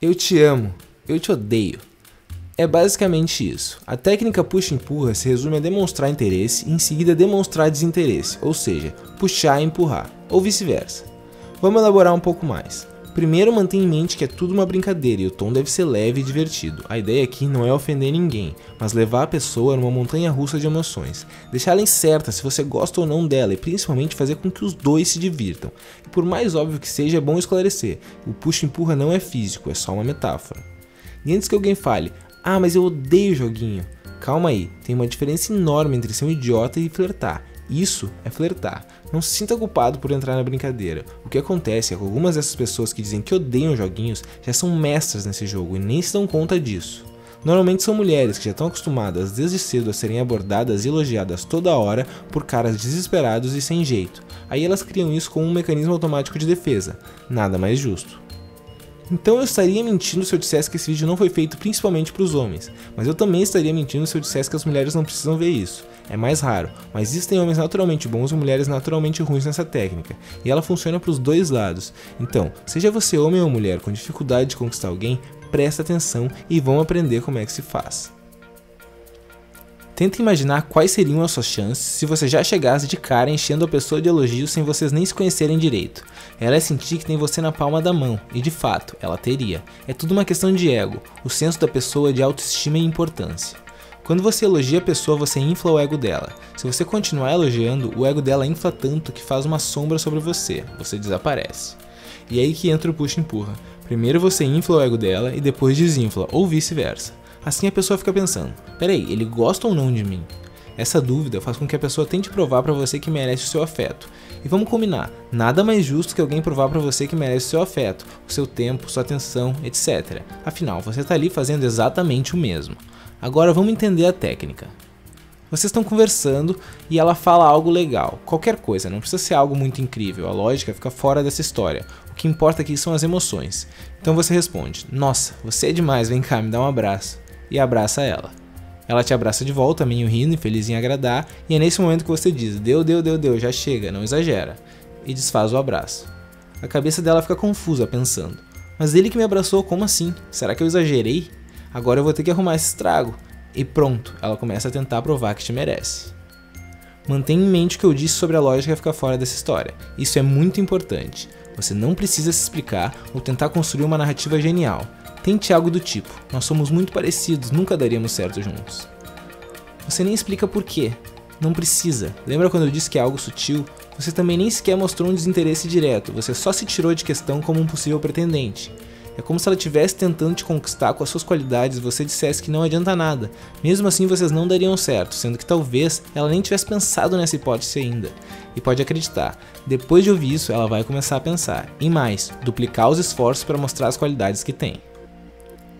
Eu te amo, eu te odeio. É basicamente isso. A técnica puxa-empurra se resume a demonstrar interesse e em seguida demonstrar desinteresse, ou seja, puxar e empurrar, ou vice-versa. Vamos elaborar um pouco mais. Primeiro, mantenha em mente que é tudo uma brincadeira e o tom deve ser leve e divertido. A ideia aqui não é ofender ninguém, mas levar a pessoa numa montanha russa de emoções. Deixar ela incerta se você gosta ou não dela e principalmente fazer com que os dois se divirtam. E por mais óbvio que seja, é bom esclarecer: o puxa-empurra não é físico, é só uma metáfora. E antes que alguém fale, ah, mas eu odeio joguinho. Calma aí, tem uma diferença enorme entre ser um idiota e flertar. Isso é flertar. Não se sinta culpado por entrar na brincadeira. O que acontece é que algumas dessas pessoas que dizem que odeiam joguinhos já são mestras nesse jogo e nem se dão conta disso. Normalmente são mulheres que já estão acostumadas desde cedo a serem abordadas e elogiadas toda hora por caras desesperados e sem jeito. Aí elas criam isso como um mecanismo automático de defesa. Nada mais justo. Então eu estaria mentindo se eu dissesse que esse vídeo não foi feito principalmente para os homens, mas eu também estaria mentindo se eu dissesse que as mulheres não precisam ver isso. É mais raro, mas existem homens naturalmente bons e mulheres naturalmente ruins nessa técnica, e ela funciona para os dois lados. Então, seja você homem ou mulher com dificuldade de conquistar alguém, presta atenção e vão aprender como é que se faz. Tenta imaginar quais seriam as suas chances se você já chegasse de cara enchendo a pessoa de elogios sem vocês nem se conhecerem direito. Ela é sentir que tem você na palma da mão, e de fato, ela teria. É tudo uma questão de ego, o senso da pessoa de autoestima e importância. Quando você elogia a pessoa, você infla o ego dela. Se você continuar elogiando, o ego dela infla tanto que faz uma sombra sobre você, você desaparece. E é aí que entra o puxa-empurra. Primeiro você infla o ego dela e depois desinfla, ou vice-versa. Assim a pessoa fica pensando: peraí, ele gosta ou não de mim? Essa dúvida faz com que a pessoa tente provar para você que merece o seu afeto. E vamos combinar, nada mais justo que alguém provar para você que merece o seu afeto, o seu tempo, sua atenção, etc. Afinal, você está ali fazendo exatamente o mesmo. Agora vamos entender a técnica. Vocês estão conversando e ela fala algo legal, qualquer coisa, não precisa ser algo muito incrível, a lógica fica fora dessa história. O que importa aqui são as emoções. Então você responde: Nossa, você é demais, vem cá, me dá um abraço e abraça ela. Ela te abraça de volta, meio rindo feliz em agradar, e é nesse momento que você diz: Deu, deu, deu, deu, já chega, não exagera, e desfaz o abraço. A cabeça dela fica confusa, pensando: Mas ele que me abraçou, como assim? Será que eu exagerei? Agora eu vou ter que arrumar esse estrago. E pronto, ela começa a tentar provar que te merece. Mantenha em mente o que eu disse sobre a lógica ficar fora dessa história. Isso é muito importante. Você não precisa se explicar ou tentar construir uma narrativa genial. Tente algo do tipo: nós somos muito parecidos, nunca daríamos certo juntos. Você nem explica por quê. Não precisa. Lembra quando eu disse que é algo sutil? Você também nem sequer mostrou um desinteresse direto, você só se tirou de questão como um possível pretendente. É como se ela estivesse tentando te conquistar com as suas qualidades e você dissesse que não adianta nada. Mesmo assim, vocês não dariam certo, sendo que talvez ela nem tivesse pensado nessa hipótese ainda. E pode acreditar, depois de ouvir isso, ela vai começar a pensar, em mais, duplicar os esforços para mostrar as qualidades que tem.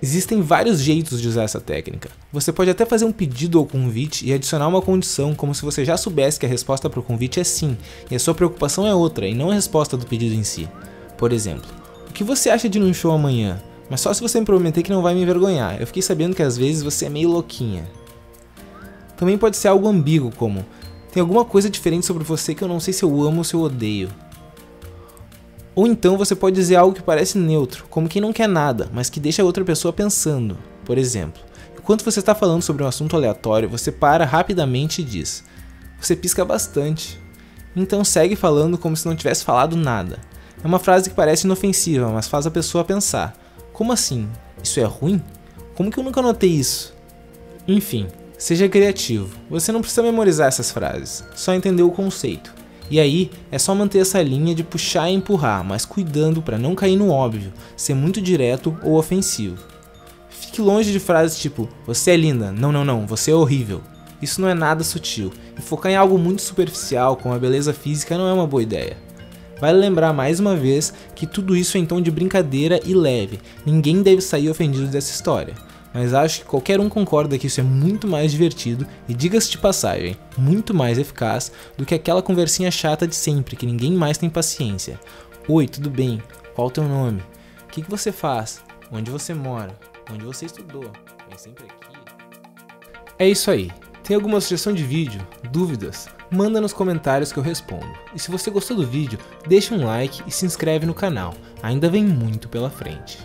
Existem vários jeitos de usar essa técnica. Você pode até fazer um pedido ou convite e adicionar uma condição, como se você já soubesse que a resposta para o convite é sim, e a sua preocupação é outra, e não a resposta do pedido em si. Por exemplo, o que você acha de ir num show amanhã? Mas só se você me prometer que não vai me envergonhar. Eu fiquei sabendo que às vezes você é meio louquinha. Também pode ser algo ambíguo, como tem alguma coisa diferente sobre você que eu não sei se eu amo ou se eu odeio. Ou então você pode dizer algo que parece neutro, como quem não quer nada, mas que deixa a outra pessoa pensando. Por exemplo, enquanto você está falando sobre um assunto aleatório, você para rapidamente e diz: Você pisca bastante. Então segue falando como se não tivesse falado nada. É uma frase que parece inofensiva, mas faz a pessoa pensar: Como assim? Isso é ruim? Como que eu nunca notei isso? Enfim, seja criativo. Você não precisa memorizar essas frases, só entender o conceito. E aí é só manter essa linha de puxar e empurrar, mas cuidando para não cair no óbvio, ser muito direto ou ofensivo. Fique longe de frases tipo você é linda, não, não, não, você é horrível. Isso não é nada sutil, e focar em algo muito superficial, como a beleza física, não é uma boa ideia. Vale lembrar mais uma vez que tudo isso é em tom de brincadeira e leve, ninguém deve sair ofendido dessa história mas acho que qualquer um concorda que isso é muito mais divertido e, diga-se de passagem, muito mais eficaz do que aquela conversinha chata de sempre que ninguém mais tem paciência. Oi, tudo bem? Qual o teu nome? O que, que você faz? Onde você mora? Onde você estudou? Vem sempre aqui. É isso aí. Tem alguma sugestão de vídeo? Dúvidas? Manda nos comentários que eu respondo. E se você gostou do vídeo, deixa um like e se inscreve no canal. Ainda vem muito pela frente.